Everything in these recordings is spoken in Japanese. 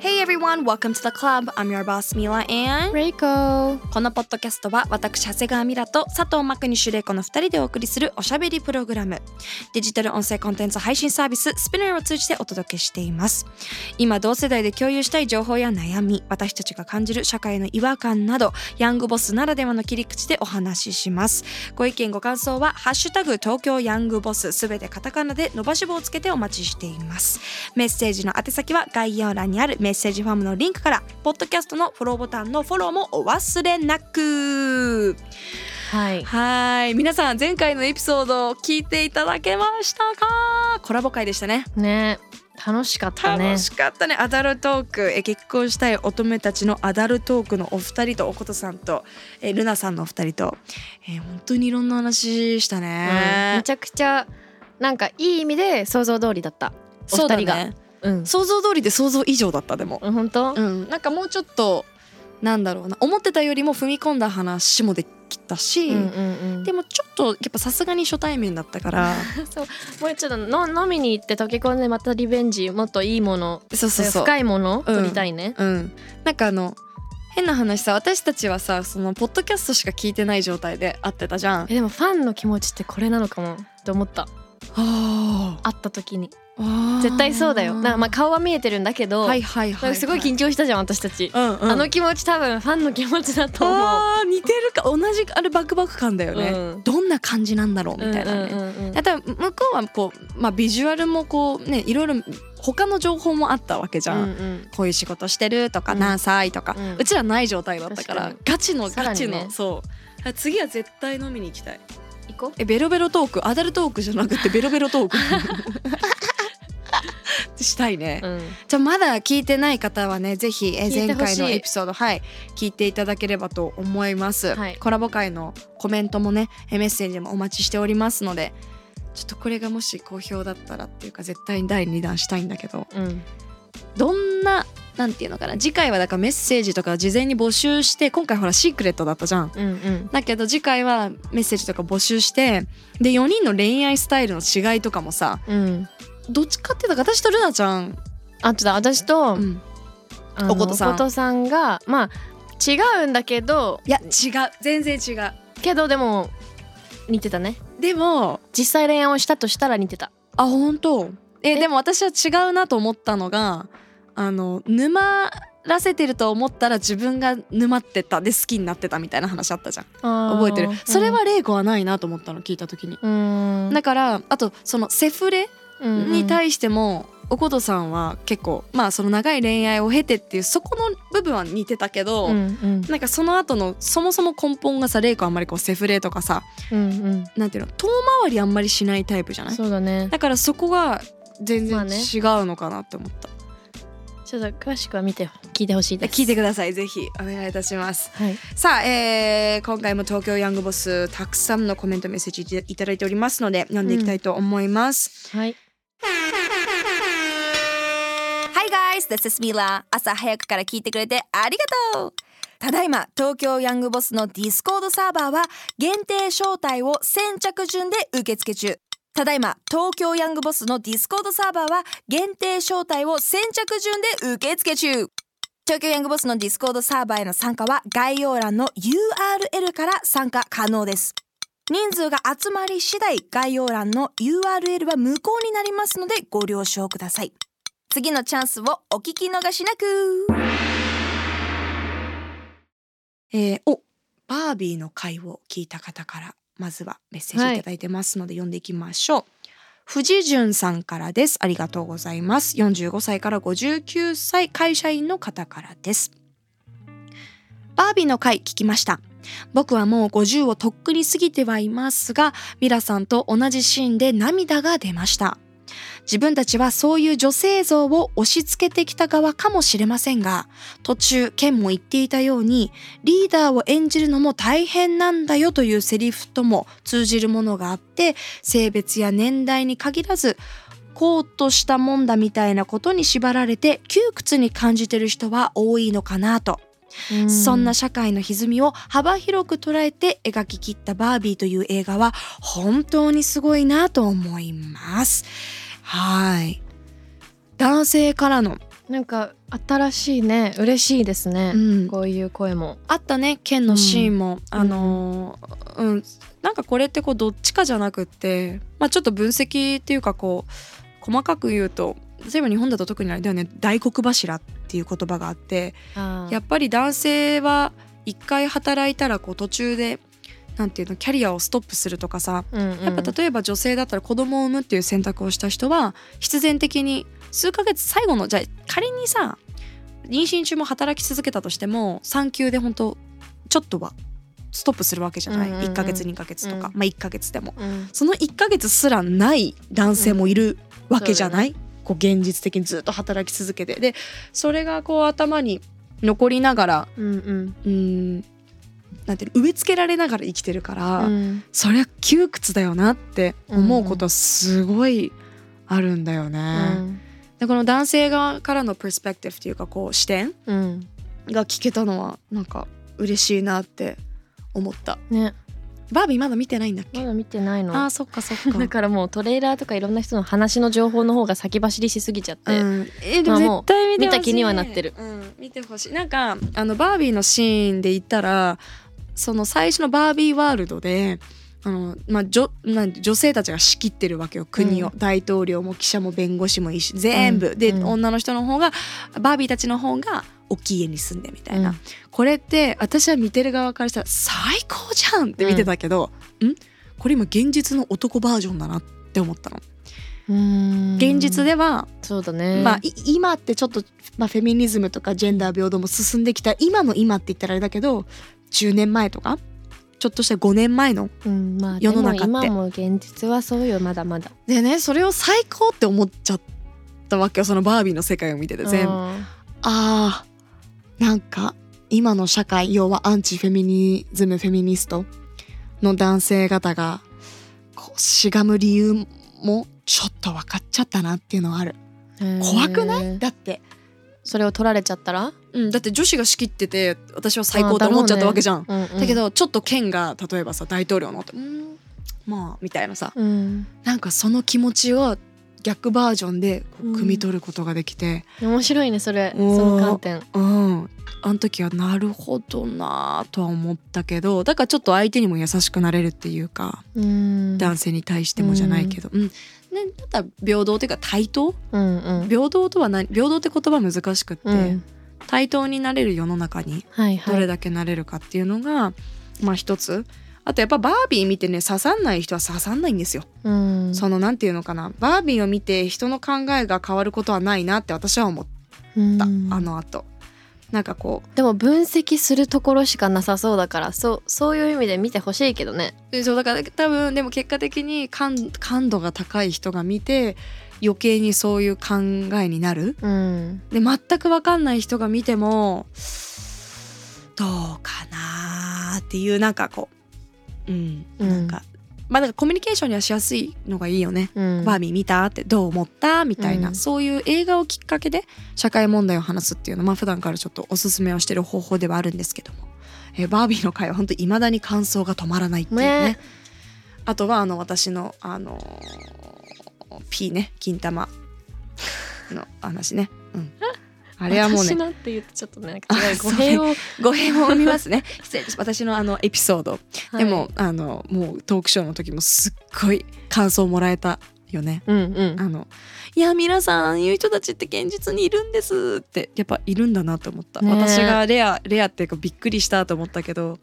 Hey everyone, welcome to the club. I'm your boss Mila and レイコこのポッドキャストは私長谷川ミラと佐藤真国主玲子の2人でお送りするおしゃべりプログラム。デジタル音声コンテンツ配信サービススピナーを通じてお届けしています。今同世代で共有したい情報や悩み私たちが感じる社会の違和感などヤングボスならではの切り口でお話しします。ご意見ご感想はハッシュタグ東京ヤングボスすべてカタカナで伸ばし棒をつけてお待ちしています。メッセージの宛先は概要欄にあるメッセージフォームのリンクからポッドキャストのフォローボタンのフォローもお忘れなく。はい。はい。皆さん前回のエピソードを聞いていただけましたか？コラボ会でしたね。ね。楽しかったね。楽しかったね。アダルトーク。え結婚したい乙女たちのアダルトークのお二人とおことさんとえルナさんのお二人と、えー本当にいろんな話したうん。ねめち、ゃくちゃなんかいい意味で想像通りだった。おそうだ二人がねうん。想像通りで想像以上だったでも。本当？うん。なんかもうちょっとなんだろうな。思ってたよりも踏み込んだ話もできたし、うんうんうん。でもちょっとやっぱさすがに初対面だったから。そう。もうちょっとの飲みに行って溶け込んでまたリベンジもっといいもの。そうそうそう。深いもの？うん。取りたいね、うん、なんかあの変な話さ私たちはさそのポッドキャストしか聞いてない状態で会ってたじゃん。えでもファンの気持ちってこれなのかもって思った。あ。会った時に。あ絶対そうだよ。なんかまあ顔は見えてるんだけど、はいはいはい、すごい緊張したじゃん私たち、うんうん、あの気持ち多分ファンの気持ちだと思う。あー似てるか同じあれバクバク感だよね、うん。どんな感じなんだろうみたいなね。うんうんうんうんだから向こうはこう、まあ、ビジュアルもこうねいろいろ他の情報もあったわけじゃん、うんうん。こういう仕事してるとか、うん。何歳とか、ううんちらない状態だったからガチのガチの、ねそう。次は絶対飲みに行きたい。行こえベロベロトーク？アダルトークじゃなくてベロベロトーク？したいね、う、うん、じゃあまだ聞いてない方はねぜひえ前回のエピソードはい聞いていただければと思います、はい。コラボ会のコメントもねえメッセージもお待ちしておりますのでちょっとこれがもし好評だったらっていうか絶対に第2弾したいんだけど。うん、どんななんていうのかな次回はだからメッセージとか事前に募集して今回ほらシークレットだったじゃん。うんうん。だけど次回はメッセージとか募集してで4人の恋愛スタイルの違いとかもさうんどっちかっていうと私とルナちゃん、あとだ私と、うん、あのおことさん。おことさんがまあ違うんだけどいや違う。全然違う。けどでも似てたね。でも実際恋愛をしたとしたら似てた。あ本当？ええ？でも私は違うなと思ったのがあの沼らせてると思ったら自分が沼ってたで好きになってたみたいな話あったじゃん。覚えてる？それは玲子はないなと思ったの聞いた時に。うん。だからあとそのセフレにい対しても、おことさんは結構まあその長い恋愛を経てっていうそこの部分は似てたけど、うんうん。なんかその後のそもそも根本がさ玲子あんまりこうセフレとかさうんうん。なんていうの遠回りあんまりしないタイプじゃない？そうだね。だからそこが全然違うのかなって思った、ちょっと詳しくは見て聞いてほしいです。聞いてください。ぜひお願いいたします。はい。さあ、えー今回も東京ヤングボスたくさんのコメントメッセージいただいておりますので読んでいきたいと思います、はい guys, this is Mila. 朝早くから聞いてくれてありがとう。ただいま東京ヤングボスのディスコードサーバーは限定招待を先着順で受付中。ただいま東京ヤングボスのディスコードサーバーは限定招待を先着順で受付中。東京ヤングボスのディスコードサーバーへの参加は概要欄の URL から参加可能です。人数が集まり次第概要欄の URL は無効になりますのでご了承ください。次のチャンスをお聞き逃しなく。えー、おバービーの回を聞いた方からまずはメッセージい。ただいてますので読んでいきましょう、藤潤さんからです。ありがとうございます。45歳から59歳会社員の方からです。バービーの回聞きました。僕はもう50をとっくに過ぎてはいますがミラさんと同じシーンで涙が出ました自分たちはそういう女性像を押し付けてきた側かもしれませんが途中ケンも言っていたようにリーダーを演じるのも大変なんだよというセリフとも通じるものがあって性別や年代に限らずこうとしたもんだみたいなことに縛られて窮屈に感じてる人は多いのかなとうんそんな社会の歪みを幅広く捉えて描き切ったバービーという映画は本当にすごいなと思います。はい。男性からの、なんか新しいね嬉しいですね、うん、こういう声も。あったね剣のシーンも、あのーうん、なんかこれってこうどっちかじゃなくって、まあ、ちょっと分析っていうかこう細かく言うと例えば日本だと特にあれだよね。大黒柱っていう言葉があってやっぱり男性は一回働いたらこう途中でなんていうのキャリアをストップするとかさうんうん。やっぱ例えば女性だったら子供を産むっていう選択をした人は必然的に数ヶ月最後のじゃあ仮にさ妊娠中も働き続けたとしても産休で本当ちょっとはストップするわけじゃない、うんうんうん。1ヶ月2ヶ月とか、うん。まあ1ヶ月でも。うん。その1ヶ月すらない男性もいるわけじゃない、こう現実的にずっと働き続けて。でそれがこう頭に残りながらうん。うんなんて植え付けられながら生きてるから、うんそりゃ窮屈だよなって思うことはすごいあるんだよね。でこの男性側からのプロスペクティブっていうかこう視点うんが聞けたのはなんか嬉しいなって思った。ねバービーまだ見てないんだっけ？まだ見てないの。あーそっかそっか。だからもうトレーラーとかいろんな人の話の情報の方が先走りしすぎちゃって、うん、えでも絶対見てほしい。見た気にはなってる。うん、見てほしい。なんかあのバービーのシーンで言ったらその最初のバービーワールドであの、まあ、女なん女性たちが仕切ってるわけよ国を、う大統領も記者も弁護士もいいし全部、で、女の人の方がバービーたちの方が大きい家に住んでみたいな、うん。これって私は見てる側からしたら最高じゃんって見てたけど、ん。これ今現実の男バージョンだなって思ったの。うん。現実ではそうだね。まあ、い今ってちょっと、まあ、フェミニズムとかジェンダー平等も進んできた今の今って言ったらあれだけど10年前とかちょっとした5年前のうんまあ世の中って。でも今も現実はそうよまだまだ。でねそれを最高って思っちゃったわけよそのバービーの世界を見てて全部。うん。あーなんか今の社会要はアンチフェミニズムフェミニストの男性方がこうしがむ理由もちょっと分かっちゃったなっていうのはある。怖くない？だって。それを取られちゃったら？うん、だって女子が仕切ってて私は最高って思っちゃったわけじゃん。うんうんだけどちょっと県が例えばさ大統領のってうん。まあみたいなさ。うん。なんかその気持ちを逆バージョンで汲み取ることができて、面白いねそれ。その観点。うん、あの時はなるほどなとは思ったけどだからちょっと相手にも優しくなれるっていうか、うん。男性に対してもじゃないけど、うん。ね、だったら平等っていうか対等？うんうん。平等とは何？平等って言葉難しくって、うん。対等になれる世の中にはいはい。どれだけなれるかっていうのが、まあ一つあとやっぱバービー見てね刺さんない人は刺さんないんですよ、うん。そのなんていうのかな。バービーを見て人の考えが変わることはないなって私は思った、うん。あの後。なんかこでも分析するところしかなさそうだからそうそういう意味で見てほしいけどね。そうだから多分でも結果的に感感度が高い人が見て余計にそういう考えになる。うん。で全く分かんない人が見てもどうかなーっていうなんかこううん。うん。なんか、まあだからコミュニケーションにはしやすいのがいいよね。うん。バービー見たってどう思ったみたいな、うん。そういう映画をきっかけで社会問題を話すっていうのは、まあ、普段からちょっとおすすめをしてる方法ではあるんですけども、えーバービーの回は本当いまだに感想が止まらないっていうね。ね。あとはあの私のあのー P ね金玉の話ね、うん、あれはもうね私のって言うとちょっとね語弊を、語弊も生みますね。失礼私のあのエピソード、はい。でもあのもうトークショーの時もすっごい感想もらえたよね。うんうん。あのいや皆さんいう人たちって現実にいるんですってやっぱいるんだなと思った、ね私がレアレアっていうかびっくりしたと思ったけど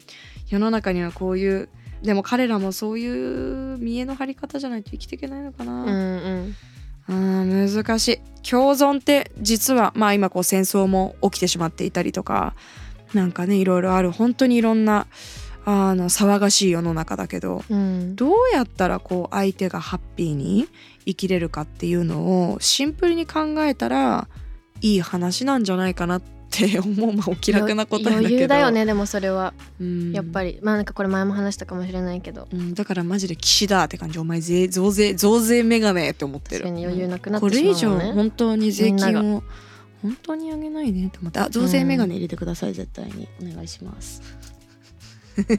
世の中にはこういうでも彼らもそういう見栄の張り方じゃないと生きていけないのかな、うんうんうん難しい。共存って実はまあ今こう戦争も起きてしまっていたりとかなんかねいろいろある。本当にいろんなあの騒がしい世の中だけどうん。どうやったらこう相手がハッピーに生きれるかっていうのをシンプルに考えたらいい話なんじゃないかなって思うまあお気楽な答えだけど。余裕だよねでもそれは。うん。やっぱり。まあなんかこれ前も話したかもしれないけど。うん、だからマジで騎士だって感じ。お前税増税増税メガネって思ってる。確かに余裕なくなってしこれ以上本当に税金を本当に上げないねって思って。あ増税メガネ入れてください、絶対に。お願いします。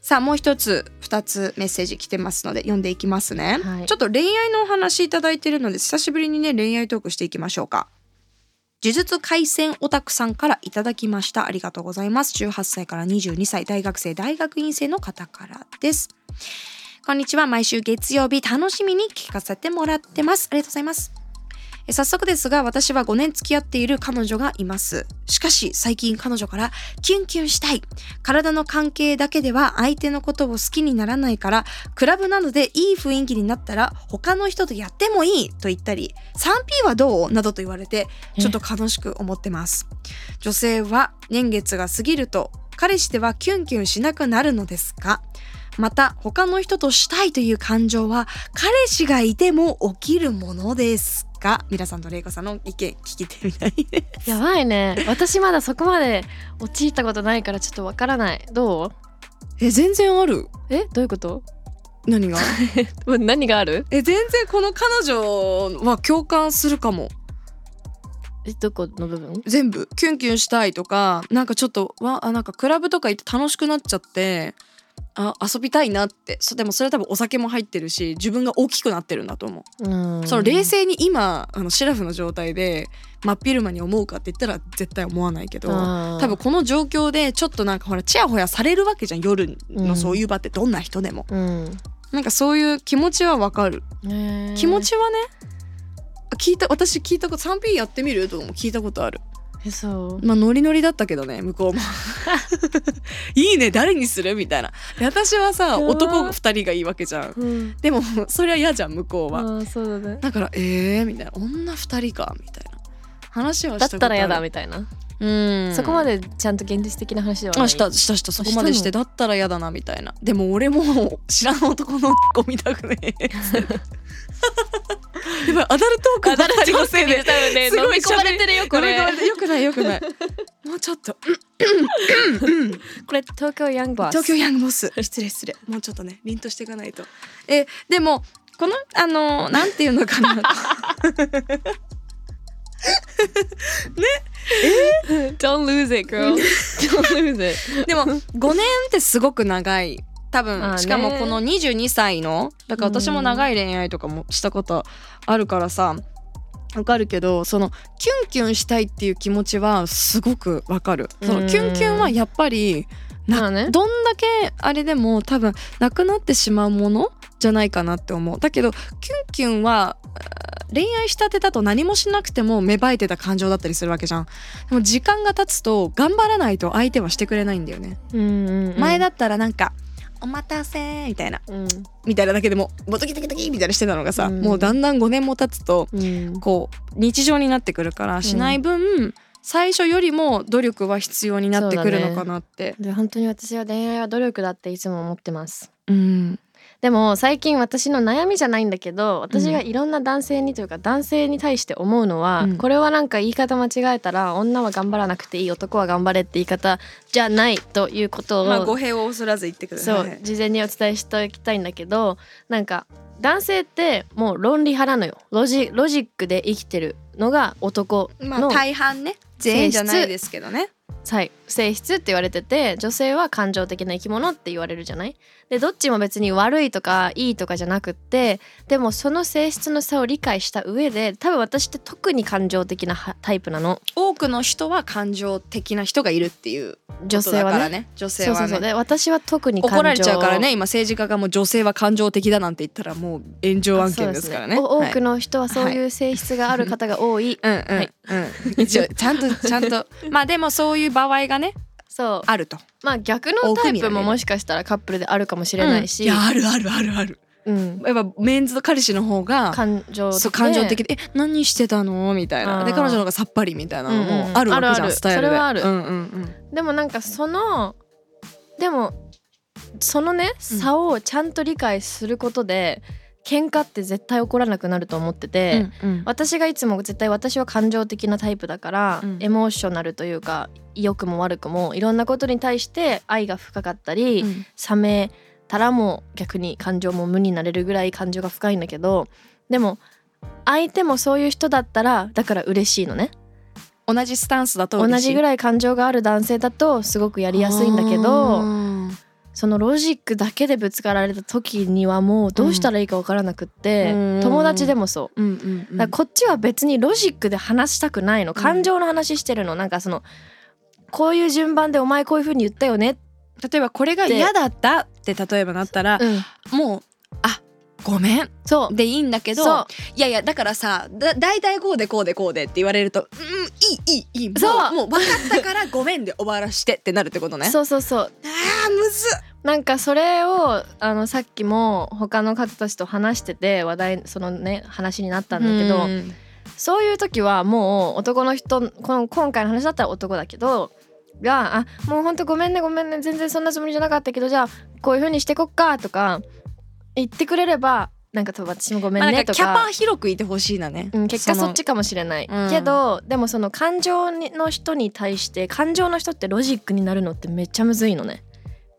さあもう一つ二つメッセージ来てますので読んでいきますね、はい。ちょっと恋愛のお話いただいてるので久しぶりにね恋愛トークしていきましょうか呪術廻戦オタクさんからいただきました。ありがとうございます。18歳から22歳大学生大学院生の方からです。こんにちは。毎週月曜日楽しみに聞かせてもらってます。ありがとうございます。え早速ですが私は5年付き合っている彼女がいます。しかし最近彼女からキュンキュンしたい。体の関係だけでは相手のことを好きにならないからクラブなどでいい雰囲気になったら他の人とやってもいいと言ったり 3P はどう？などと言われてちょっと悲しく思ってます。女性は年月が過ぎると彼氏ではキュンキュンしなくなるのですかまた他の人としたいという感情は彼氏がいても起きるものですか？皆さんと玲子さんの意見聞いてみたいです。やばいね。私まだそこまで陥ったことないからちょっとわからない。どう？え全然ある。え？どういうこと？何が？何がある？え全然この彼女は共感するかも。えどこの部分？全部。キュンキュンしたいとかなんかちょっとわあなんかクラブとか行って楽しくなっちゃってあ遊びたいなって。そでもそれは多分お酒も入ってるし自分が大きくなってるんだと思う、うん。その冷静に今あのシラフの状態で真っ昼間に思うかって言ったら絶対思わないけど多分この状況でちょっとなんかほらチヤホヤされるわけじゃん夜うん。のそういう場ってどんな人でも、うん。なんかそういう気持ちはわかる。気持ちはね聞いた私聞いたこと 3P やってみる？とかも聞いたことあるえそう。まあノリノリだったけどね向こうも。いいね誰にするみたいな。で私はさ男2人がいいわけじゃん。うん。でもそれは嫌じゃん向こうは、そうだね。だからえーみたいな。女2人かみたいな。話はしただったら嫌だみたいな、うん。そこまでちゃんと現実的な話ではない。あしたしたした。そこまでしてだったら嫌だなみたいな。でも俺も知らん男の子見たくねえ やばいアダルトークばっかり。のせいでねすごいれてるよこれ。よくないよくない。もうちょっと。これ東京ヤングバス。東京ヤングボス。失礼失礼。もうちょっとね凛としていかないと。えでもこのあのなんていうのかな。Don't lose it girl. Don't lose it. でも5年ってすごく長い多分、しかもこの22歳のだから私も長い恋愛とかもしたことあるからさわかるけどそのキュンキュンしたいっていう気持ちはすごくわかる。そのキュンキュンはやっぱりなまあね。どんだけあれでも多分なくなってしまうものじゃないかなって思う。だけどキュンキュンは恋愛したてだと何もしなくても芽生えてた感情だったりするわけじゃん。でも時間が経つと頑張らないと相手はしてくれないんだよね、うんうんうん。前だったらなんか「お待たせ」みたいな。うん。みたいなだけでも「ボトキトキトキ」みたいなしてたのがさ、うん。もうだんだん5年も経つとうん。こう日常になってくるからしない分、最初よりも努力は必要になってくるのかなって。で本当に私は恋愛は努力だっていつも思ってます。うんでも最近私の悩みじゃないんだけど私がいろんな男性にというか男性に対して思うのは、うん。これはなんか言い方間違えたら女は頑張らなくていい男は頑張れって言い方じゃないということを、まあ語弊を恐らず言ってください。そう事前にお伝えしておきたいんだけどなんか男性ってもう論理派なのよ。ロジロジックで生きてるのが男まあの大半ね。全員じゃないですけどね。はい性質って言われてて女性は感情的な生き物って言われるじゃない？でどっちも別に悪いとかいいとかじゃなくってでもその性質の差を理解した上で多分私って特に感情的なはタイプなの。多くの人は感情的な人がいるっていう女性はね。女性はね。そうそうそう。で私は特に怒られちゃうからね。今政治家がもう女性は感情的だなんて言ったらもう炎上案件ですからね。そうおはい。多くの人はそういう性質がある方が多い、うんうんはい。うん一応ちゃんとちゃんと。まあでもそういう場合がね。そう。あると。まあ逆のタイプももしかしたらカップルであるかもしれないし、いやあるあるあるある。うん。やっぱメンズの彼氏の方が感情そうで感情的で「え何してたの?」みたいな。で彼女の方がさっぱりみたいなのうんうんもあるわけじゃん、あるある。スタイルで。それはある。うんうんうん。でもなんかそのでもそのねうん。差をちゃんと理解することで、喧嘩って絶対起こらなくなると思ってて、うんうん。私がいつも絶対私は感情的なタイプだから、うん。エモーショナルというか良くも悪くもいろんなことに対して愛が深かったり、うん。冷めたらもう逆に感情も無になれるぐらい感情が深いんだけどでも相手もそういう人だったらだから嬉しいのね。同じスタンスだと同じぐいらい感情がある男性だとすごくやりやすいんだけどそのロジックだけでぶつかられた時にはもうどうしたらいいかわからなくって、うん。友達でもそう。うんうんこっちは別にロジックで話したくないの。感情の話してるの、なんかそのこういう順番でお前こういう風に言ったよね、例えばこれが嫌だったって例えばなったら、うん、もうあごめん。そう。でいいんだけどそう。いやいやだからさだ大体こうでこうでこうでって言われるとうんいいいいいい。もう。そうもう分かったからごめんで終わらしてってなるってことね。そうそうそう。あーむずっ。なんかそれをあのさっきも他の方たちと話してて話題そのね話になったんだけど、うん。そういう時はもう男の人この今回の話だったら男だけどが「あもうほんとごめんねごめんね全然そんなつもりじゃなかったけどじゃあこういう風にしてこっか」とか言ってくれればなんか私もごめまあ、んねとなんかキャパか。広くいてほしいなね、うん、結果そっちかもしれない、うん。けどでもその感情にの人に対して感情の人ってロジックになるのってめっちゃむずいのね。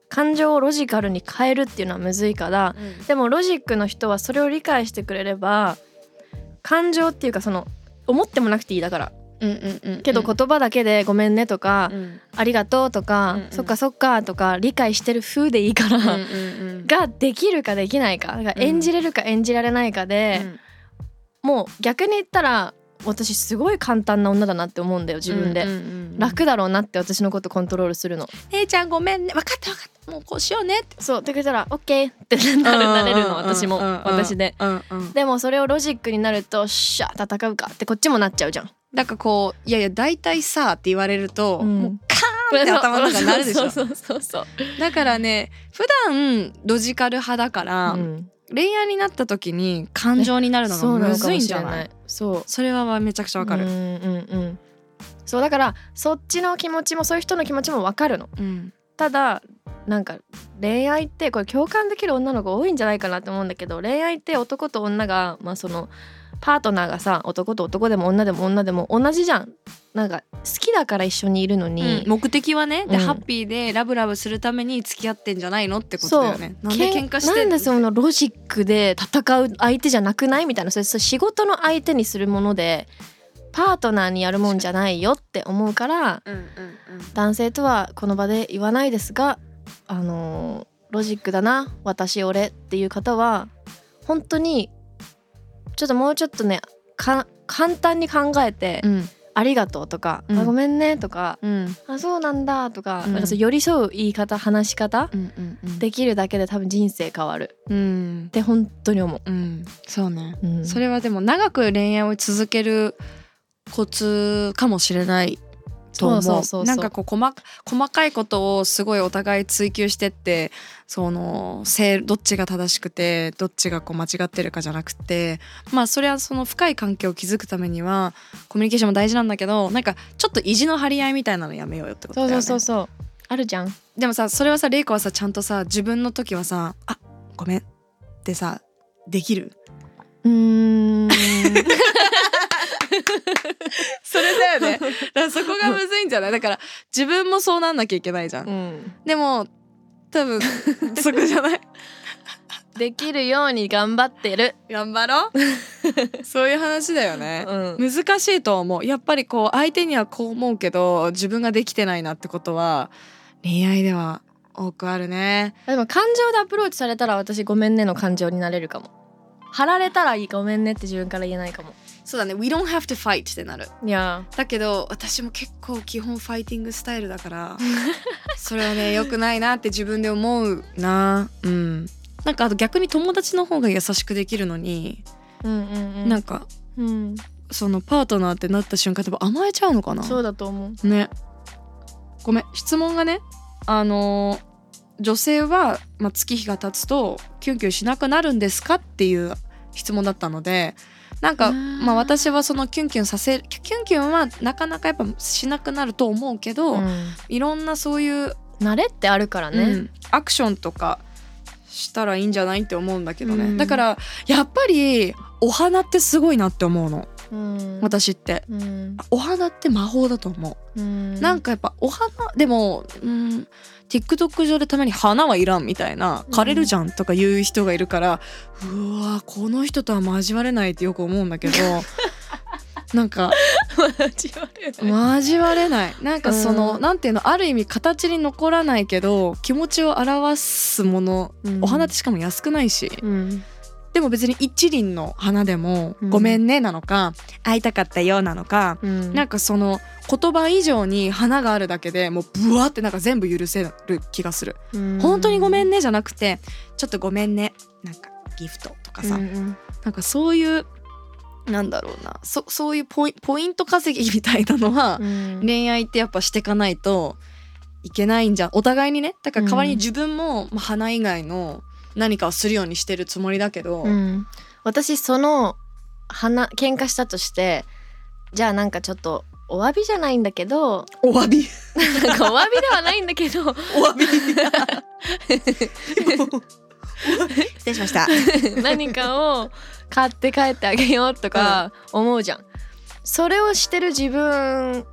感情をロジカルに変えるっていうのはむずいからでもロジックの人はそれを理解してくれれば感情っていうかその思ってもなくていいだからうんうんうんうん。けど言葉だけで「ごめんね」とかうん「ありがとう」とかうんうん「そっかそっか」とか理解してる風でいいから、うんうんうんができるかできないかだから演じれるか演じられないかで、もう逆に言ったら私すごい簡単な女だなって思うんだよ自分で、うんうんうん楽だろうなって私のことコントロールするの。姉ちゃんごめんね。分かった分かった。もうこうしようねって。そうって言ったら「オッケー」って なるなれるの私も私で。でもそれをロジックになると「しゃ戦うか」ってこっちもなっちゃうじゃん。なんかこういやいや大体さって言われると、うん。もうカーンって頭の中になるでしょ。そうそうそうそう。だからね普段ロジカル派だから、うん。恋愛になった時に感情になるのがむずいんじゃない？そう。それはめちゃくちゃわかる、うんうんうんそうだからそっちの気持ちもそういう人の気持ちもわかるの。うん。ただなんか恋愛ってこれ共感できる女の子多いんじゃないかなと思うんだけど恋愛って男と女がまあそのパートナーがさ男と男でも女でも女でも同じじゃん。なんか好きだから一緒にいるのに、目的はねで、うん。ハッピーでラブラブするために付き合ってんじゃないのってことだよね。なんで喧嘩しての？なんんでそのロジックで戦う相手じゃなくないみたいなそれそれ仕事の相手にするものでパートナーにやるもんじゃないよって思うからうんうん。男性とはこの場で言わないですがあのーロジックだな私俺っていう方は本当にちょっともうちょっとねか簡単に考えてうん。うん「ありがとう」とか、うん。あ「ごめんね」とかうん「あそうなんだ」とか,、うん。なんか寄り添う言い方話し方うんうんうん。できるだけで多分人生変わる。うん。って本当に思う。ん。そうね。それはでも長く恋愛を続けるコツかもしれないと思う。そうそうそうそう。なんかこう細か細かいことをすごいお互い追求してってその性どっちが正しくてどっちがこう間違ってるかじゃなくてまあそれはその深い関係を築くためにはコミュニケーションも大事なんだけどなんかちょっと意地の張り合いみたいなのやめようよってことだよね。そうそうそうそう。あるじゃん。でもさそれはさ玲子はさちゃんとさ自分の時はさ「あごめん」ってさできる？うーん それだよね。だからそこがむずいんじゃない？だから自分もそうなんなきゃいけないじゃん。うんでも多分 そこじゃない？できるように頑張ってる、頑張ろう？そういう話だよね。うん、難しいと思う。やっぱりこう相手にはこう思うけど自分ができてないなってことは恋愛では多くあるね。でも感情でアプローチされたら私ごめんねの感情になれるかも張られたらいいごめんねって自分から言えないかもそうだね。We don't have to fight ってなる。いや。だけど私も結構基本ファイティングスタイルだから それはね良くないなって自分で思うな。うん。なんかあと逆に友達の方が優しくできるのに、うんうんうん。なんかうん。そのパートナーってなった瞬間多分甘えちゃうのかな？そうだと思う。ね。ごめん。質問がねあのー女性は、まあ、月日が経つとキュンキュンしなくなるんですか？っていう質問だったのでなんかまあ私はそのキュンキュンさせるキュンキュンはなかなかやっぱしなくなると思うけど、うん。いろんなそういう慣れってあるからね、うんアクションとかしたらいいんじゃないって思うんだけどね、うん。だからやっぱりお花ってすごいなって思うのうん。私って。うん。お花って魔法だと思う。うん。なんかやっぱお花でもうん TikTok 上でたまに花はいらんみたいな枯れるじゃんとか言う人がいるから、うわこの人とは交われないってよく思うんだけど なんか交われない。なんかその、うん。なんていうのある意味形に残らないけど気持ちを表すもの、うん。お花ってしかも安くないし、うんでも別に一輪の花でも「うん。ごめんね」なのか「会いたかったよ」なのか、うん。なんかその言葉以上に花があるだけでもうブワってなんか全部許せる気がする、うん。本当にごめんねじゃなくてちょっとごめんねなんかギフトとかさ、うんうん。なんかそういうなんだろうな。そそういうポイント稼ぎみたいなのは、うん。恋愛ってやっぱしてかないといけないんじゃん。お互いにね。だから代わりに自分も、まあ、花以外の何かをするようにしてるつもりだけど、うん。私その花喧嘩したとしてじゃあなんかちょっとお詫びじゃないんだけどお詫び？なんかお詫びではないんだけど。お詫び？失礼しました。何かを買って帰ってあげようとか思うじゃん。それをしてる自分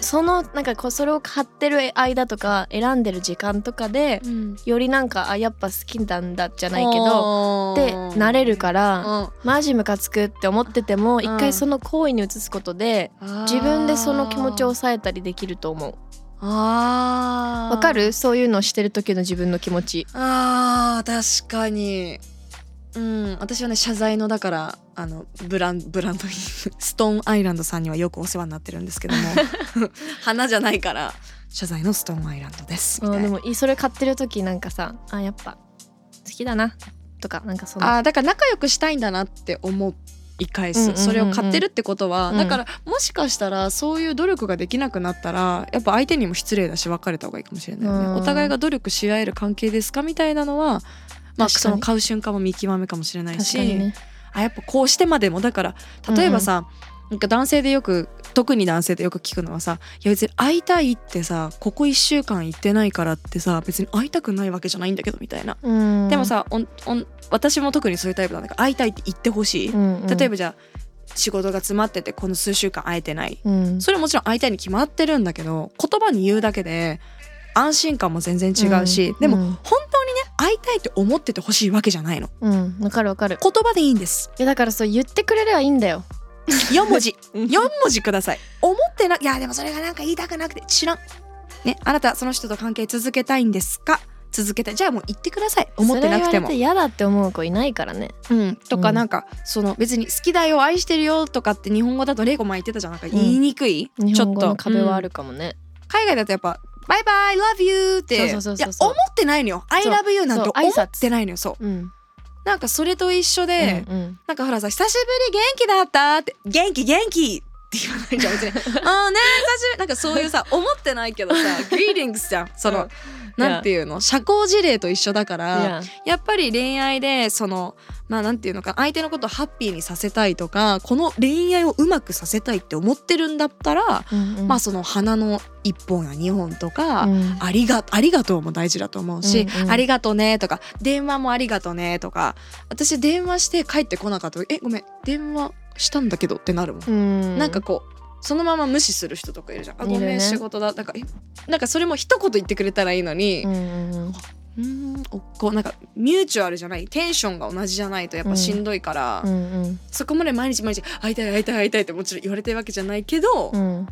そのなんかこうそれを買ってる間とか選んでる時間とかでよりなんかあやっぱ好きなんだじゃないけどってなれるからマジムカつくって思ってても一回その行為に移すことで自分でその気持ちを抑えたりできると思う。あー。わかる？そういうのをしてる時の自分の気持ち。あー確かにうん私はね謝罪のだからあのブランブランドに ストーンアイランドさんにはよくお世話になってるんですけども 花じゃないから謝罪のストーンアイランドですみたいでもいそれ買ってる時なんかさあやっぱ好きだなとかなんかそのあーだから仲良くしたいんだなって思い返す、うんうんうんうん。それを買ってるってことは、うん。だからもしかしたらそういう努力ができなくなったらやっぱ相手にも失礼だし別れた方がいいかもしれないよね、うん。お互いが努力し合える関係ですかみたいなのはまあその買う瞬間も見極めかもしれないし、ね。あやっぱこうしてまでもだから例えばさ、なんか男性でよく特に男性でよく聞くのはさ「いや別に会いたいってさここ1週間行ってないからってさ別に会いたくないわけじゃないんだけど」みたいな。うん。でもさおんおん私も特にそういうタイプなんだから会いたいって言ってほしい、うんうん。例えばじゃあ仕事が詰まっててこの数週間会えてない。うん。それはもちろん会いたいに決まってるんだけど言葉に言うだけで安心感も全然違うし、でも、うん。うん本当にね会いたいって思っててほしいわけじゃないの。うん。わかるわかる。言葉でいいんです。いやだからそう言ってくれればいいんだよ。4文字。うん4文字ください。思ってないやでもそれがなんか言いたくなくて知らん。ねあなたその人と関係続けたいんですか？続けたい。じゃあもう言ってください。思ってなくても。嫌だって思う子いないからね。うん、とかうん。なんか、その別に好きだよ愛してるよとかって日本語だとレイコ前言ってたじゃん。なんか言いにくい、日本語ちょっと。の壁はあるうんかもね、海外だとやっぱバイバイ love you って。そうそうそうそういや思ってないのよ。I love you なんて思ってないのよそう。うん。なんかそれと一緒で、うんうん。なんかほらさ久しぶり元気だったって元気元気って言わないじゃん別に。あーね久しぶり。なんかそういうさ思ってないけどさ greetings じゃんその、うん。なんていうの社交辞令と一緒だからいや。やっぱり恋愛でそのまあなんていうのか相手のことをハッピーにさせたいとかこの恋愛をうまくさせたいって思ってるんだったら、うんうん。まあその花の1本や2本とか、うん。ありがありがとうも大事だと思うし、うんうん。ありがとうねとか電話もありがとうねとか私電話して帰ってこなかったらえごめん電話したんだけどってなるもん、うん。なんかこうそのまま無視する人とかいるじゃん。あごめん仕事だ。なんかえなんかそれも一言言ってくれたらいいのに、うんうんおこうなんかミューチュアルじゃないテンションが同じじゃないとやっぱしんどいから、うんうんそこまで毎日毎日会いたい会いたい会いたいってもちろん言われてるわけじゃないけど、うん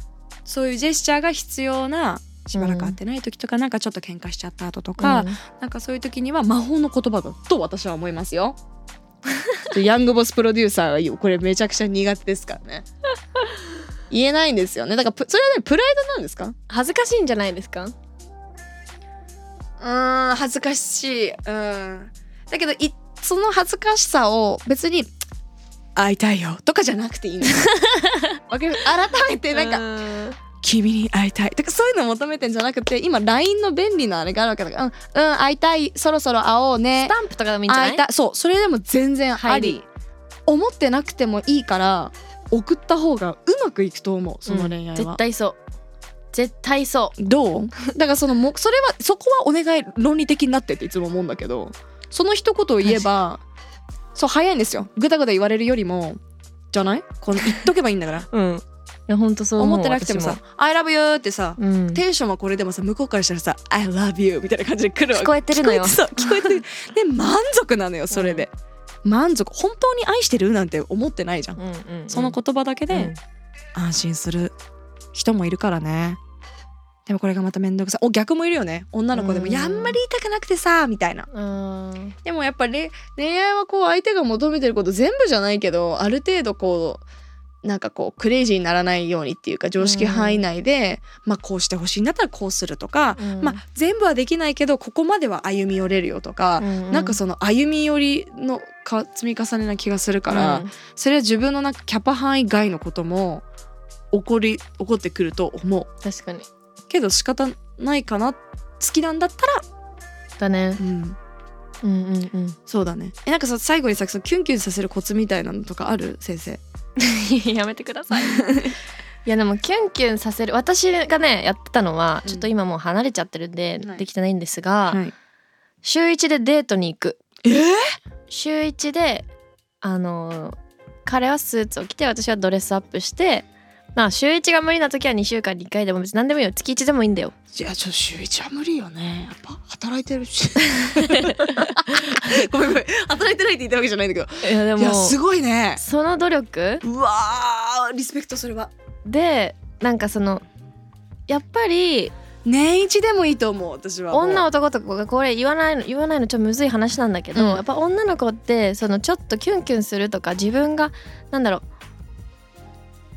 そういうジェスチャーが必要なしばらく会ってない時とか、なんかちょっと喧嘩しちゃった後とか、なんかそういう時には魔法の言葉だと私は思いますよ。ヤングボスプロデューサーがこれめちゃくちゃ苦手ですからね。言えないんですよね。だからプそれはねプライドなんですか？恥ずかしいんじゃないですか？うーん恥ずかしい。うん。だけどいその恥ずかしさを別に会いたいよとかじゃなくていいの 改めてなんか、か君に会いたいとかそういうのを求めてんじゃなくて今 LINE の便利なあれがあるわけだから。うん、うん、会いたいそろそろ会おうね。スタンプとかでもいいんじゃない？会いたいそうそれでも全然あり。思ってなくてもいいから送った方がうまくいくと思う。その恋愛は、絶対そ絶対そう。どう？だからそのもそれはそこはお願い論理的になってっていつも思うんだけどその一言を言えばそう早いんですよ。ぐだぐだ言われるよりもじゃない？この言っとけばいいんだから。うん。いや本当そう思ってなくてもさ「I love you」ってさ、うん、テンションはこれでもさ向こうからしたらさ「I love you」みたいな感じで来るわけ。聞こえてるのよ。聞こえてる。で満足なのよそれで、満足。本当に愛してる？なんて思ってないじゃん、うんうんうん。その言葉だけでうん。安心する人もいるからね。でもこれがまた面倒くさい。お逆もいるよね。女の子でも「うん。いやあんまり言いたくなくてさ」みたいな。うん。でもやっぱり恋愛はこう相手が求めてること全部じゃないけどある程度こうなんかこうクレイジーにならないようにっていうか常識範囲内で、まあこうしてほしいんだったらこうするとか、うん。まあ全部はできないけどここまでは歩み寄れるよとか、うん。なんかその歩み寄りのか積み重ねな気がするから、うん。それは自分のなんかキャパ範囲外のことも起こり起こってくると思う確かに。けど仕方ないかな。好きなんだったら、だね。うん、うんうんうん。そうだね。えなんかさ最後にさそのキュンキュンさせるコツみたいなのとかある？先生。やめてください。いやでもキュンキュンさせる私がねやってたのはうん。ちょっと今もう離れちゃってるんで、はい。できてないんですが、はい。週一でデートに行く。え？ー、週一であの彼はスーツを着て私はドレスアップしてまあ週一が無理な時は2週間に1回でも別に何でもいいよ。月1でもいいんだよ。いやちょっと週一は無理よね。やっぱ働いてるし。ごめんごめん。働いてないって言ったわけじゃないんだけど。いやでもいやすごいね。その努力？うわーリスペクトそれはでなんかそのやっぱり年一でもいいと思う私は女男とかがこれ言わないの言わないのちょっとむずい話なんだけど、うん。やっぱ女の子ってそのちょっとキュンキュンするとか自分がなんだろう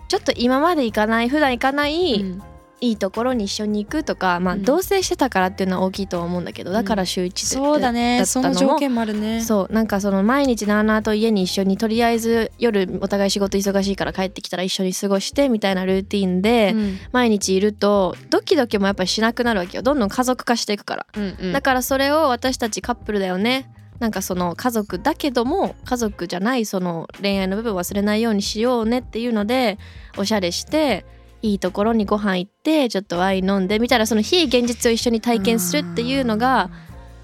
ちょっと今まで行かない普段行かない、うん。いいところに一緒に行くとか、まあうん。同棲してたからっていうのは大きいとは思うんだけどだから週一で、そうだね。その条件もあるね。そうなんかその毎日なあなあと家に一緒にとりあえず夜お互い仕事忙しいから帰ってきたら一緒に過ごしてみたいなルーティンで、うん。毎日いるとドキドキもやっぱりしなくなるわけよ。どんどん家族化していくから、うんうん。だからそれを私たちカップルだよねなんかその家族だけども家族じゃないその恋愛の部分を忘れないようにしようねっていうのでおしゃれしていいところにご飯行ってちょっとワイン飲んでみたいなその非現実を一緒に体験するっていうのが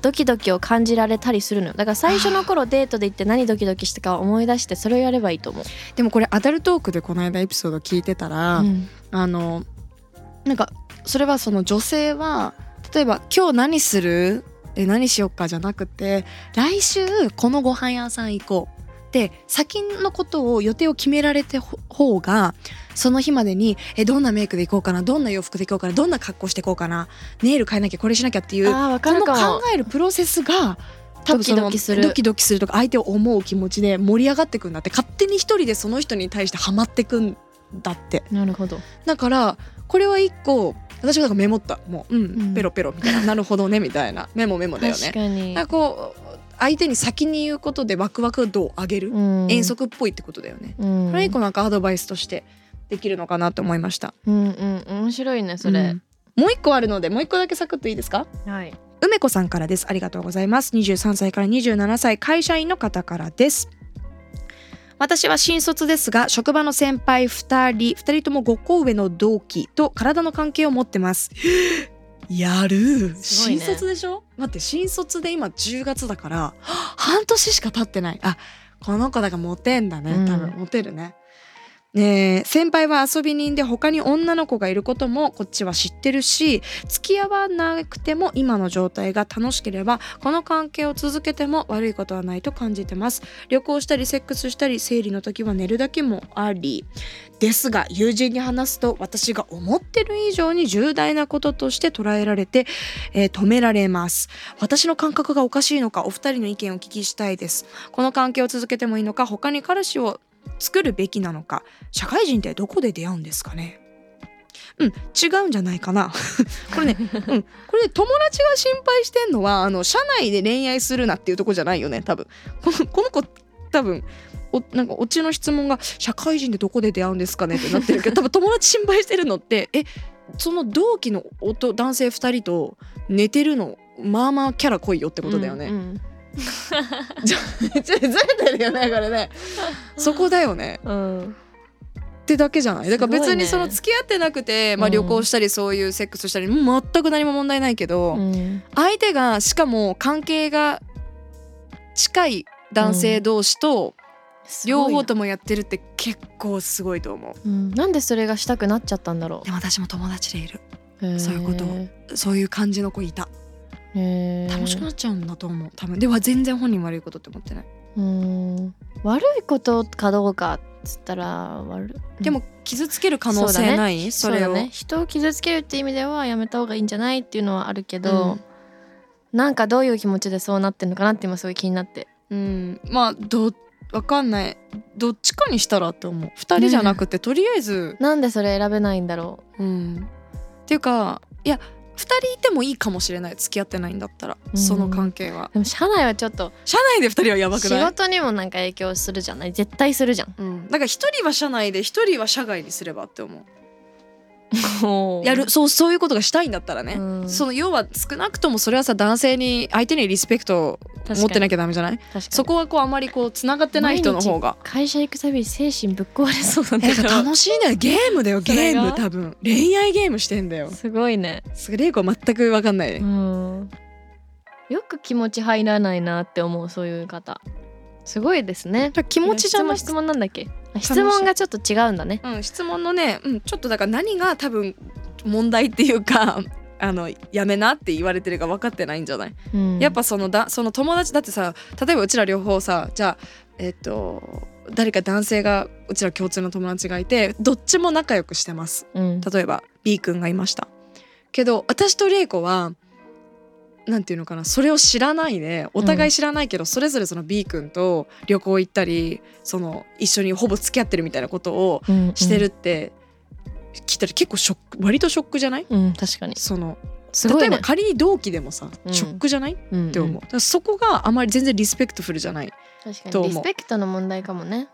ドキドキを感じられたりするのよだから最初の頃デートで行って何ドキドキしたか思い出してそれをやればいいと思う。でもこれアダルトークでこの間エピソード聞いてたら、うんあのなんかそれはその女性は例えば「今日何する?」え何しよっかじゃなくて来週このご飯屋さん行こうで先のことを予定を決められてほ方がその日までにえどんなメイクで行こうかなどんな洋服で行こうかなどんな格好していこうかなネイル変えなきゃこれしなきゃっていうこの考えるプロセスがドキドキする。ドキドキするとか相手を思う気持ちで盛り上がってくんだって。勝手に一人でその人に対してハマってくんだって。なるほど。だからこれは一個私がなんかメモった。もううん、うん。ペロペロみたいな。なるほどねみたいな。メモメモだよね。確かに。こう相手に先に言うことでワクワク度を上げる、うん。遠足っぽいってことだよね、うん。これ一個なんかアドバイスとしてできるのかなと思いました。うんうん面白いねそれ。うん、もう一個あるのでもう一個だけサクッといいですか？はい。梅子さんからです。ありがとうございます。23歳から27歳会社員の方からです私は新卒ですが職場の先輩2人2人とも5個上の同期と体の関係を持ってます。やる、ね。新卒でしょ？待って新卒で今10月だから半年しか経ってない。あこの子だからモテんだね。多分、うんモテるねねえ先輩は遊び人で他に女の子がいることもこっちは知ってるし付き合わなくても今の状態が楽しければこの関係を続けても悪いことはないと感じてます。旅行したりセックスしたり生理の時は寝るだけもあり。ですが友人に話すと私が思ってる以上に重大なこととして捉えられて、えー止められます。私の感覚がおかしいのかお二人の意見をお聞きしたいです。この関係を続けてもいいのか他に彼氏を作るべきなのか社会人ってどこで出会うんですかね？うん違うんじゃないかな これね、うん、これね友達が心配してんのはあの社内で恋愛するなっていうとこじゃないよね多分このこの子多分おなんかオチの質問が「社会人でどこで出会うんですかね?」ってなってるけど多分友達心配してるのってえその同期の男男性2人と寝てるのまあまあキャラ濃いよってことだよね。うんめっちゃずれてるよねこれね。そこだよね。うんってだけじゃない？だから別にその付き合ってなくて、まあ、うん。旅行したりそういうセックスしたりもう全く何も問題ないけど、うん。相手がしかも関係が近い男性同士と両方ともやってるって結構すごいと思う。うん。なんでそれがしたくなっちゃったんだろでも私も友達でいる。うそういうことへそういう感じの子いた楽しくなっちゃうんだと思う。多分。では全然本人悪いことって思ってない。うん。悪いことかどうかっつったら悪い。でも傷つける可能性ない？そ,、れを。ね。人を傷つけるって意味ではやめた方がいいんじゃないっていうのはあるけど、うん。なんかどういう気持ちでそうなってんのかなって今すごい気になって。うん、まあどわかんない。どっちかにしたらって思う。二人じゃなくて、とりあえず。なんでそれ選べないんだろうん。っていうかいや二人いてもいいかもしれない。付き合ってないんだったら、うん。その関係は。うでも社内はちょっと社内で二人はやばく仕ない事にもなんか影響するじゃない？絶対するじゃん。うん、だから一人は社内で一人は社外にすればって思うや やるそうそういうことがしたいんだったらね、うん。その要は少なくともそれはさ男性に相手にリスペクトを持ってなきゃダメじゃない？そこはこうあまりこうつながってない人の方が。会社行くたびに精神ぶっ壊れそうなんだえけど。楽しいんだよゲームだよゲーム多分。恋愛ゲームしてんだよ。すごいね。す玲子全く分かんない。ね、うん。よく気持ち入らないなって思うそういう方。すごいですね。気持ちじゃなく質問なんだっけ？質問がちょっと違うんだね。うん、質問のね、うん、ちょっとだから何が多分問題っていうか あのやめなって言われてるか分かってないんじゃない、うん。やっぱそのだその友達だってさ例えばうちら両方さじゃあえっと誰か男性がうちら共通の友達がいてどっちも仲良くしてます。うん。例えば B 君がいました。けど私と玲子はなんていうのかなそれを知らないでお互い知らないけど、それぞれその B 君と旅行行ったりその一緒にほぼ付き合ってるみたいなことをうんしてるって聞いたら結構ショック割とショックじゃない？うん確かに。そのすごいね。例えば仮に同期でもさ、うん。ショックじゃない？っうん。て思う、そこがあまり全然リスペクトフルじゃない。確かと思う。にリスペクトの問題かもね。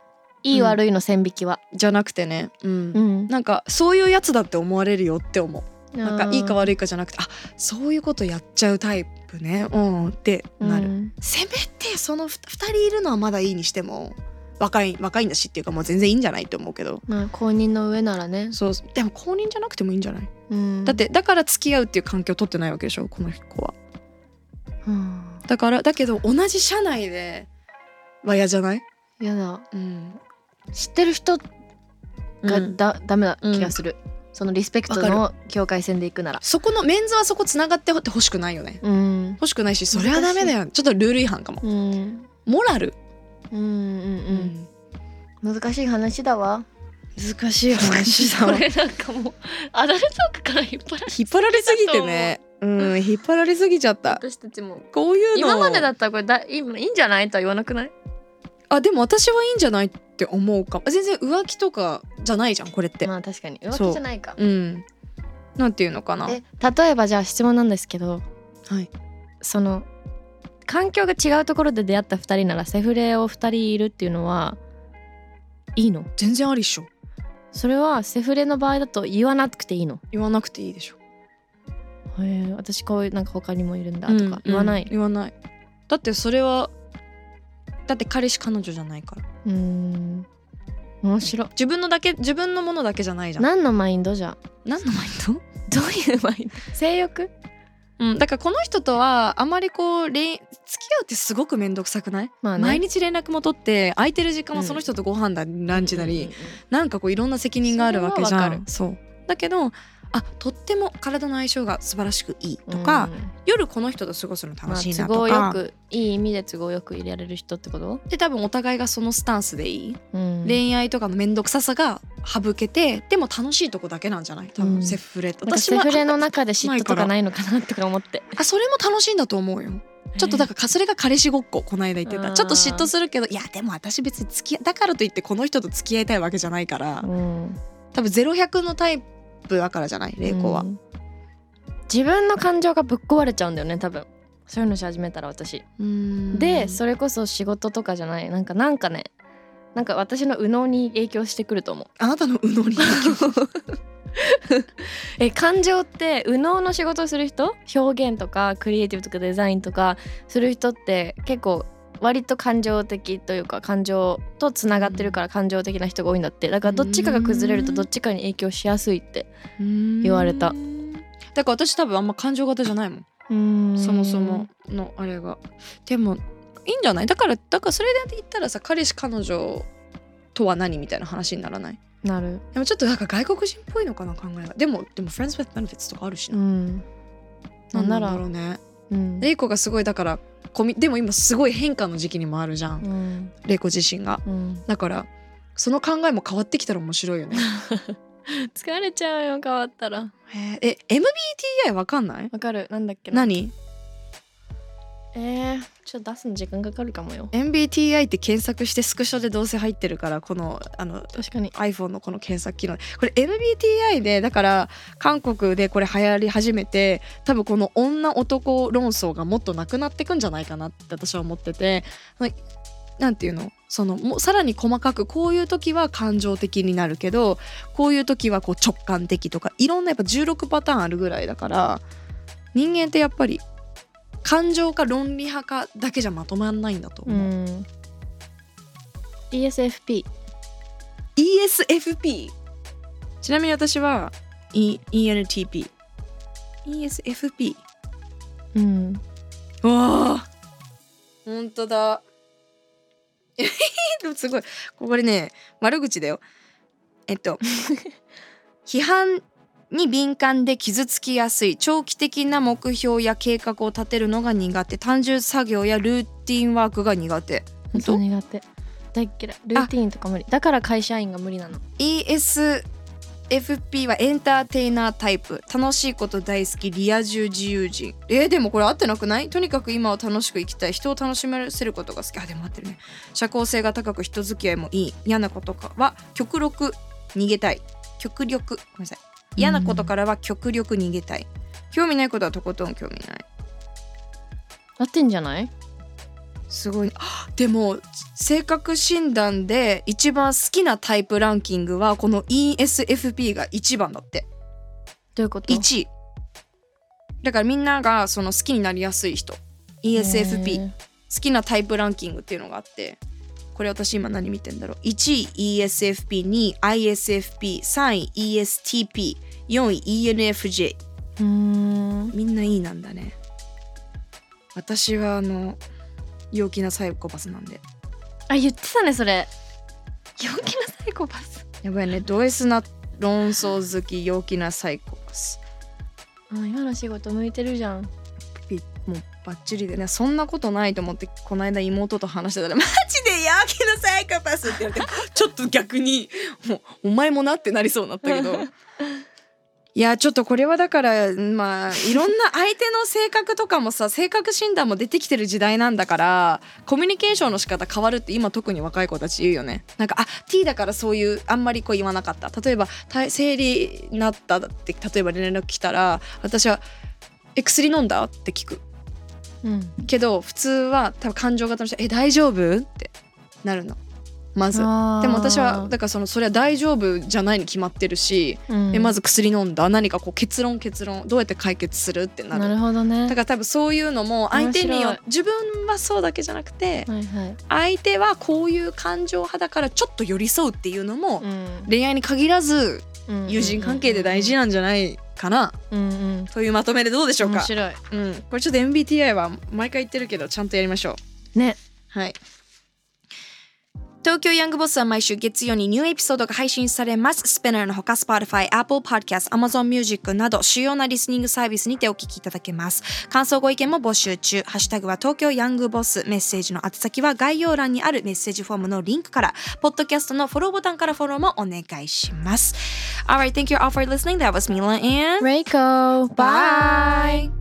いい悪いの線引きは。じゃなくてね、うん。うん。なんかそういうやつだって思われるよって思うなんかいいかい悪いかじゃなくてあそういうことやっちゃうタイプね。うん。ってなる、うんせめてそのふ2人いるのはまだいいにしても若い若いんだしっていうかもう全然いいんじゃないって思うけど。まあ公認の上ならね。そう。でも公認じゃなくてもいいんじゃない、うん。だってだから付き合うっていう環境を取ってないわけでしょこの子は。うん。だからだけど同じ社内では嫌じゃない、やだ。うん、知ってる人がうん。だ、ダメな気がするそのリスペクトわの境界線で行くなら。そこのメンズはそこつながってほしくないよね。うん。欲しくないしそれはダメだよ。ちょっとルール違反かも。うん。モラル、うんうんうん難しい話だわ。難しい話だわ。これなんかもうアダルトから引っ張られ引っ張られすぎてね。うん 引っ張られすぎちゃった。私たちも。こういうの。今までだったらこれだいいいんじゃないとは言わなくない？あでも私はいいんじゃない？って思うかも。全然浮気とかじゃないじゃんこれって、まあ確かに浮気じゃないか。う。ん。なんていうのかな。え例えばじゃあ質問なんですけどはい。その環境が違うところで出会った2人ならセフレを2人いるっていうのはいいの？全然ありっしょ。それはセフレの場合だと言わなくていいの？言わなくていいでしょ。へえ私こういうなんか他にもいるんだとか言わない？うん言わない。だってそれはだって彼氏彼女じゃないから。うーん。面白。い自分のだけ自分のものだけじゃないじゃん。何のマインドじゃ？何のマイン どういうマインド？性欲？ドうんだからこの人とはあまりこう恋付き合うってすごく面倒くさくない、まあね。毎日連絡も取って空いてる時間はその人とご飯だ、ランチなり、なんかこういろんな責任があるわけじゃん。そう。だけどあとっても体の相性が素晴らしくいいとか、夜この人と過ごすの楽しいなとか、まあ、都合よくいい意味で都合よく入れられる人ってこと、で多分お互いがそのスタンスでいい、うん。恋愛とかの面倒くささが省けてでも楽しいとこだけなんじゃない？多分、うん。セフレ。ってなんかセフレの中で嫉妬とかないのかなとか思って。あそれも楽しいんだと思うよ。ちょっとだからそれが彼氏ごっここの間言ってた。ちょっと嫉妬するけどいやでも私別に付き合だからといってこの人と付き合いたいわけじゃないから。うん。多分0100のタイプだからじゃない？玲子は。う、ん。自分の感情がぶっ壊れちゃうんだよね多分。そういうのし始めたら私。でそれこそ仕事とかじゃない。なんかなんかねなんか私の右脳に影響してくると思う。あなたの右脳に え感情って右脳の仕事をする人？表現とかクリエイティブとかデザインとかする人って結構割と感情的というか感情とつながってるから感情的な人が多いんだって。だからどっちかが崩れるとどっちかに影響しやすいって言われた。だから私多分あんま感情型じゃないもん。そもそものあれが。でもいいんじゃない？だからだからそれで言ったらさ彼氏彼女とは何みたいな話にならない？なる。でもちょっとなんか外国人っぽいのかな考えが。でもでも Friends with Benefits とかあるしうな、んなんだなんならろうねうん。レイコがすごいだからコミでも今すごい変化の時期にもあるじゃん、うん。レイコ自身が。うん。だからその考えも変わってきたら面白いよね。疲れちゃうよ変わったら。へええ MBTI わかんない？わかる。なんだっけな。何？えー、ちょっと出すの時間かかるかもよ。MBTI って検索してスクショでどうせ入ってるからこのあの確かに。iPhone のこの検索機能。これ MBTI でだから韓国でこれ流行り始めて多分この女男論争がもっとなくなってくんじゃないかなって私は思っててなんていうの？そのもうさらに細かくこういう時は感情的になるけどこういう時はこう直感的とかいろんなやっぱ16パターンあるぐらいだから人間ってやっぱり感情か論理派かだけじゃまとまらないんだとう思う。ん。ESFP ESFP ちなみに私は、e、ENTP ESFP うん。わあ。ほんとだ。でもすごい。これね悪口だよ。えっと 批判に敏感で傷つきやすい長期的な目標や計画を立てるのが苦手。単純作業やルーティンワークが苦手。本当？苦手。大っ嫌い。ルーティーンとか無理。だから会社員が無理なの。ESFP はエンターテイナータイプ。楽しいこと大好きリア充自由人。えー、でもこれ合ってなくない？とにかく今を楽しく生きたい。人を楽しませることが好き。あでも合ってるね。社交性が高く人付き合いもいい。嫌なことかは極力逃げたい。極力。ごめんなさい嫌なことからは極力逃げたい。興味ないことはとことん興味ない。合ってんじゃない？すごい。あでも性格診断で一番好きなタイプランキングはこの ESFP が1番だって。どういうこと？1位。だからみんながその好きになりやすい人。ESFP へ好きなタイプランキングっていうのがあってこれ私今何見てんだろう。1位 ESFP2 位 ISFP3 位 ESTP4 位 ENFJ ーうーん。みんないいなんだね。私はあの陽気なサイコパスなんで。あ言ってたねそれ。陽気なサイコパス。やばいね。ド S な論争好き陽気なサイコパス。あ今の仕事向いてるじゃん。ピもうバッチリでねそんなことないと思ってこの間妹と話してたら「マジで陽気なサイコパス」って言われて ちょっと逆にもうお前もなってなりそうになったけど。いやちょっとこれはだからまあいろんな相手の性格とかもさ性格診断も出てきてる時代なんだからコミュニケーションの仕方変わるって今特に若い子たち言うよね。なんかあ T だからそういうあんまりこう言わなかった。例えばた生理になったって例えば連絡来たら私は「え薬飲んだ?」って聞くうん。けど普通は多分感情型の人「え大丈夫?」ってなるの。まず。でも私はだからそのそれは大丈夫じゃないに決まってるし、うん。えまず薬飲んだ。何かこう結論結論どうやって解決するってなる。なるほどね。だから多分そういうのも相手によ自分はそうだけじゃなくてはいはい。相手はこういう感情派だからちょっと寄り添うっていうのもうん。恋愛に限らずうん。友人関係で大事なんじゃないかな。うんうん。というまとめでどうでしょうか、面白い。うん、これちょっと MBTI は毎回言ってるけどちゃんとやりましょう。ね。はい。東京ヤングボスは毎週月曜にニューエピソードが配信されます。スペナーのほか Spotify、Apple Podcast、Amazon Music など主要なリスニングサービスにてお聞きいただけます。感想ご意見も募集中。ハッシュタグは東京ヤングボス。メッセージの宛先は概要欄にあるメッセージフォームのリンクから、ポッドキャストのフォローボタンからフォローもお願いします。Alright, thank you all for listening. That was Mila and Reiko bye!